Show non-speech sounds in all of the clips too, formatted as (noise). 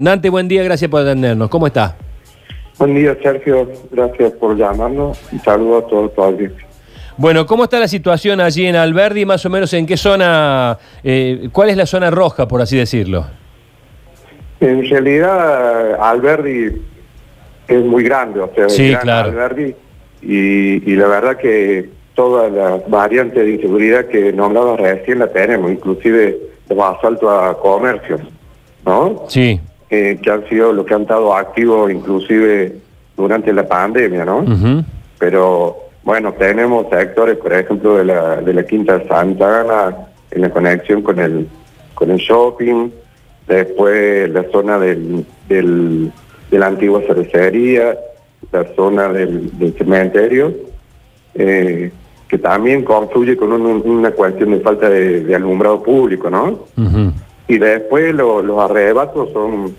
Dante, buen día, gracias por atendernos. ¿Cómo está? Buen día, Sergio. Gracias por llamarnos y saludo a todo tu audiencia. Bueno, ¿cómo está la situación allí en Alberdi? Más o menos en qué zona, eh, cuál es la zona roja, por así decirlo. En realidad, Alberdi es muy grande, o sea, Sí, gran claro. Alberdi, y, y la verdad que todas las variantes de inseguridad que nombraba recién la tenemos, inclusive los asaltos a comercios, ¿no? Sí. Eh, que han sido los que han estado activos inclusive durante la pandemia, ¿no? Pero bueno, tenemos sectores, por ejemplo, de la, de la Quinta Santa Ana, en la conexión con el, con el shopping, después la zona del, del, de la antigua cervecería, la zona del, del cementerio, eh, que también confluye con un- una cuestión de falta de, de alumbrado público, ¿no? Y después lo- los arrebatos son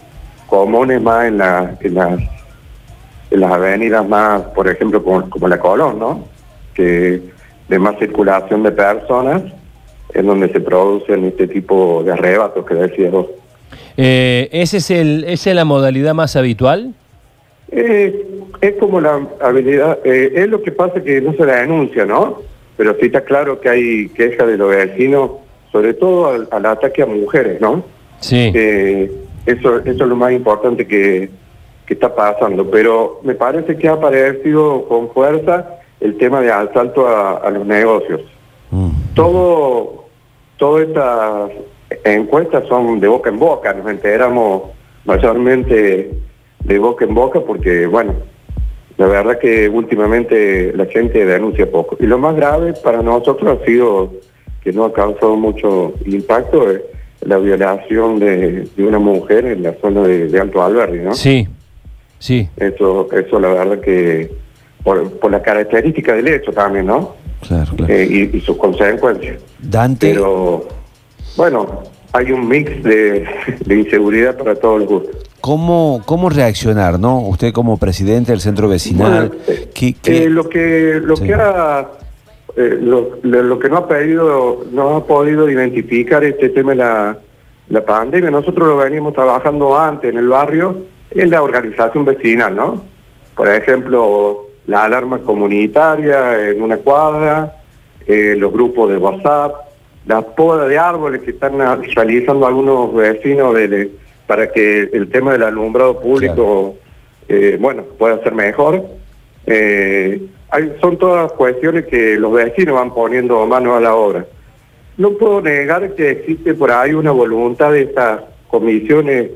comunes más en, la- en las, en las avenidas más, por ejemplo, como, como la Colón, ¿no? Que de más circulación de personas, en donde se producen este tipo de arrebatos que decías vos. Eh, ¿ese es el, ¿Esa es la modalidad más habitual? Eh, es como la habilidad, eh, es lo que pasa que no se la denuncia, ¿no? Pero sí está claro que hay quejas de los vecinos, sobre todo al, al ataque a mujeres, ¿no? Sí. Eh, eso, eso es lo más importante que, que está pasando. Pero me parece que ha aparecido con fuerza el tema de asalto a, a los negocios. Todo, todas estas encuestas son de boca en boca, nos enteramos mayormente de boca en boca porque, bueno, la verdad que últimamente la gente denuncia poco. Y lo más grave para nosotros ha sido que no ha causado mucho impacto eh, la violación de, de una mujer en la zona de, de Alto Alberdi, ¿no? Sí. Sí. Eso, eso la verdad que por, por la característica del hecho también, ¿no? Claro, claro. Eh, y, y sus consecuencias. Dante, Pero bueno, hay un mix de, de inseguridad para todos los gustos. ¿cómo, ¿cómo reaccionar, no? Usted como presidente del centro vecinal, Bueno, ¿qué- qué- eh, lo que lo Sí. que ha eh, lo, lo- que no ha pedido no ha podido identificar este tema de la, la pandemia. Nosotros lo venimos trabajando antes en el barrio es la organización vecinal no por ejemplo la alarma comunitaria en una cuadra eh, los grupos de WhatsApp la poda de árboles que están realizando algunos vecinos de- de- para que el tema del alumbrado público eh, bueno, pueda ser mejor. Eh, son todas cuestiones que los vecinos van poniendo mano a la obra. No puedo negar que existe por ahí una voluntad de estas comisiones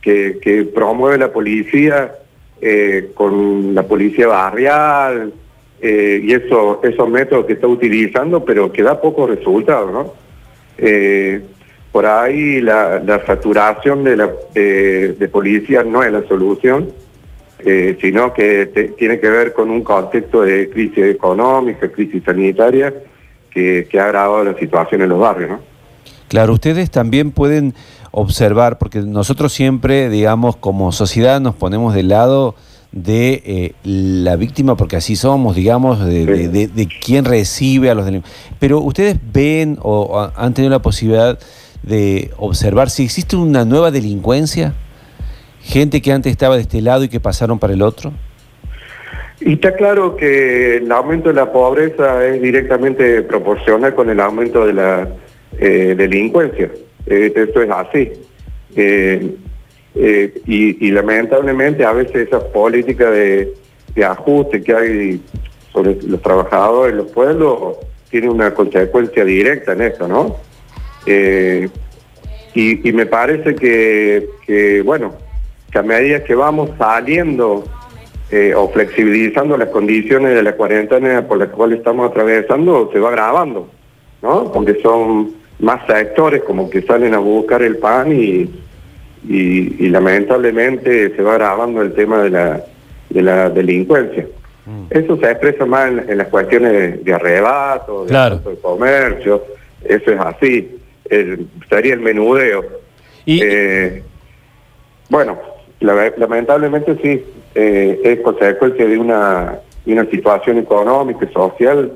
que, promueve la policía eh, con la policía barrial eh, y eso, esos métodos que está utilizando, pero que da pocos resultados, ¿no? Por ahí la, la saturación de, la, de policía no es la solución, eh, sino que te- tiene que ver con un contexto de crisis económica, crisis sanitaria, que, que ha agravado la situación en los barrios, ¿no? Claro, ustedes también pueden observar, porque nosotros siempre, digamos, como sociedad nos ponemos del lado de eh, la víctima, porque así somos, digamos, de, de, de- de quién recibe a los delincuentes. Pero ustedes ven o ha- han tenido la posibilidad de observar si existe una nueva delincuencia, gente que antes estaba de este lado y que pasaron para el otro. Y está claro que el aumento de la pobreza es directamente proporcional con el aumento de la eh, delincuencia. Eh, esto es así. Eh, eh, y, lamentablemente a veces esas políticas de, ajuste que hay sobre los trabajadores, los pueblos, tiene una consecuencia directa en esto, ¿no? Y, me parece que, bueno, que a medida que vamos saliendo eh, o flexibilizando las condiciones de la cuarentena por las cuales estamos atravesando, se va grabando, ¿no? Porque son más sectores como que salen a buscar el pan y, y, y lamentablemente se va grabando el tema de la, de la delincuencia. Eso se expresa más en, en las cuestiones de, de arrebato, de, Claro. de comercio, eso es así, el- sería el menudeo. Y, Eh, bueno, la- lamentablemente sí, eh, es consecuencia de una, de una situación económica y social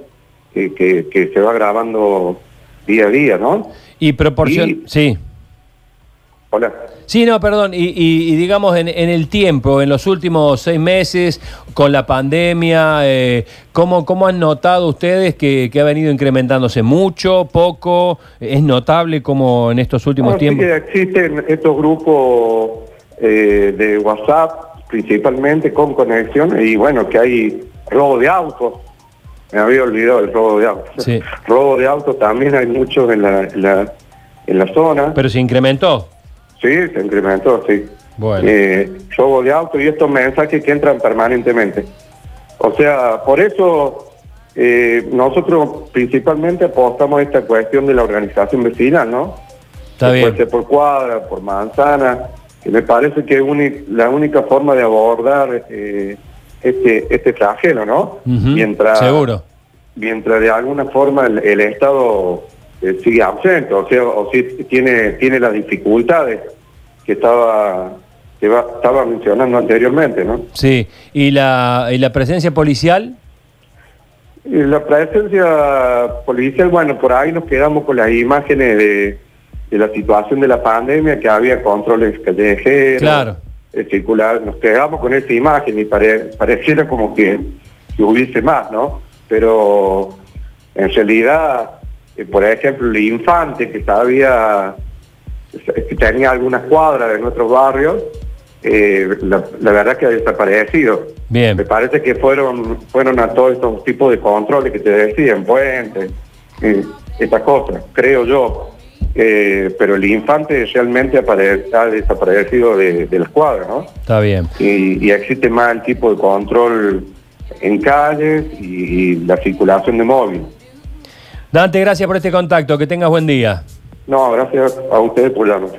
que, que- que se va agravando día a día, ¿no? y proporción... y- Sí. Hola. Sí, no, perdón. Y, y- y digamos, en, en el tiempo, en los últimos seis meses, con la pandemia, eh, ¿cómo, ¿cómo han notado ustedes que, que ha venido incrementándose mucho, poco? ¿Es notable como en estos últimos tiempos? que existen estos grupos eh, de WhatsApp, principalmente con conexión, y bueno, que hay robo de autos. Me había olvidado el robo de autos. Sí. (laughs) Robo de autos también hay muchos en la, en la, en la zona. Pero se incrementó. Sí, se incrementó, sí. Bueno. Eh, robo de auto y estos mensajes que entran permanentemente. O sea, por eso eh, nosotros principalmente apostamos a esta cuestión de la organización vecinal, ¿no? Está bien. Puede ser por cuadra, por manzana, que me parece que es la única forma de abordar eh, este, este flagelo, ¿no? Mientras, Seguro. mientras de alguna forma el, el Estado eh, sigue ausente, o sea, o si tiene, tiene las dificultades que estaba, que va- estaba mencionando anteriormente, ¿no? Sí. ¿Y la, y la presencia policial? Y la presencia policial, bueno, por ahí nos quedamos con las imágenes de, de la situación de la pandemia, que había controles callejeros, Claro. eh, circular, nos quedamos con esa imagen y pare- pareciera como que, que hubiese más, ¿no? Pero en realidad, eh, por ejemplo, el infante que todavía que tenía algunas cuadras de nuestros barrios, eh, la, la verdad que ha desaparecido. Bien. Me parece que fueron fueron a todos estos tipos de controles que te decían, puentes, eh, estas cosas, creo yo. Eh, pero el infante realmente apare- ha desaparecido de, de las cuadras, ¿no? Está bien. Y, y existe más el tipo de control en calles y, y la circulación de móvil. Dante, gracias por este contacto. Que tengas buen día. No, gracias a ustedes por la noche.